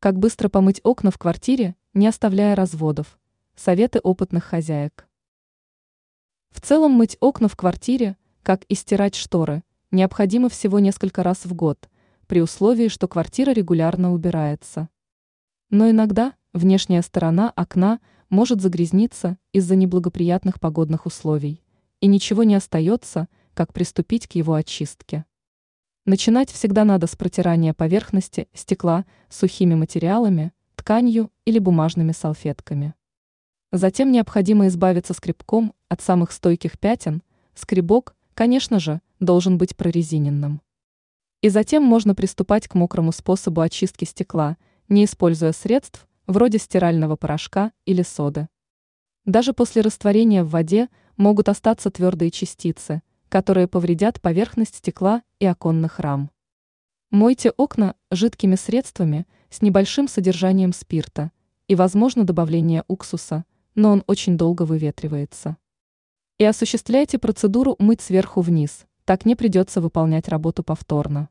Как быстро помыть окна в квартире, не оставляя разводов? Советы опытных хозяек. В целом мыть окна в квартире, как и стирать шторы, необходимо всего несколько раз в год, при условии, что квартира регулярно убирается. Но иногда внешняя сторона окна может загрязниться из-за неблагоприятных погодных условий, и ничего не остается, как приступить к его очистке. Начинать всегда надо с протирания поверхности стекла сухими материалами, тканью или бумажными салфетками. Затем необходимо избавиться скребком от самых стойких пятен, скребок, конечно же, должен быть прорезиненным. И затем можно приступать к мокрому способу очистки стекла, не используя средств вроде стирального порошка или соды. Даже после растворения в воде могут остаться твердые частицы, которые повредят поверхность стекла и оконных рам. Мойте окна жидкими средствами с небольшим содержанием спирта и, возможно, добавление уксуса, но он очень долго выветривается. И осуществляйте процедуру мыть сверху вниз, так не придется выполнять работу повторно.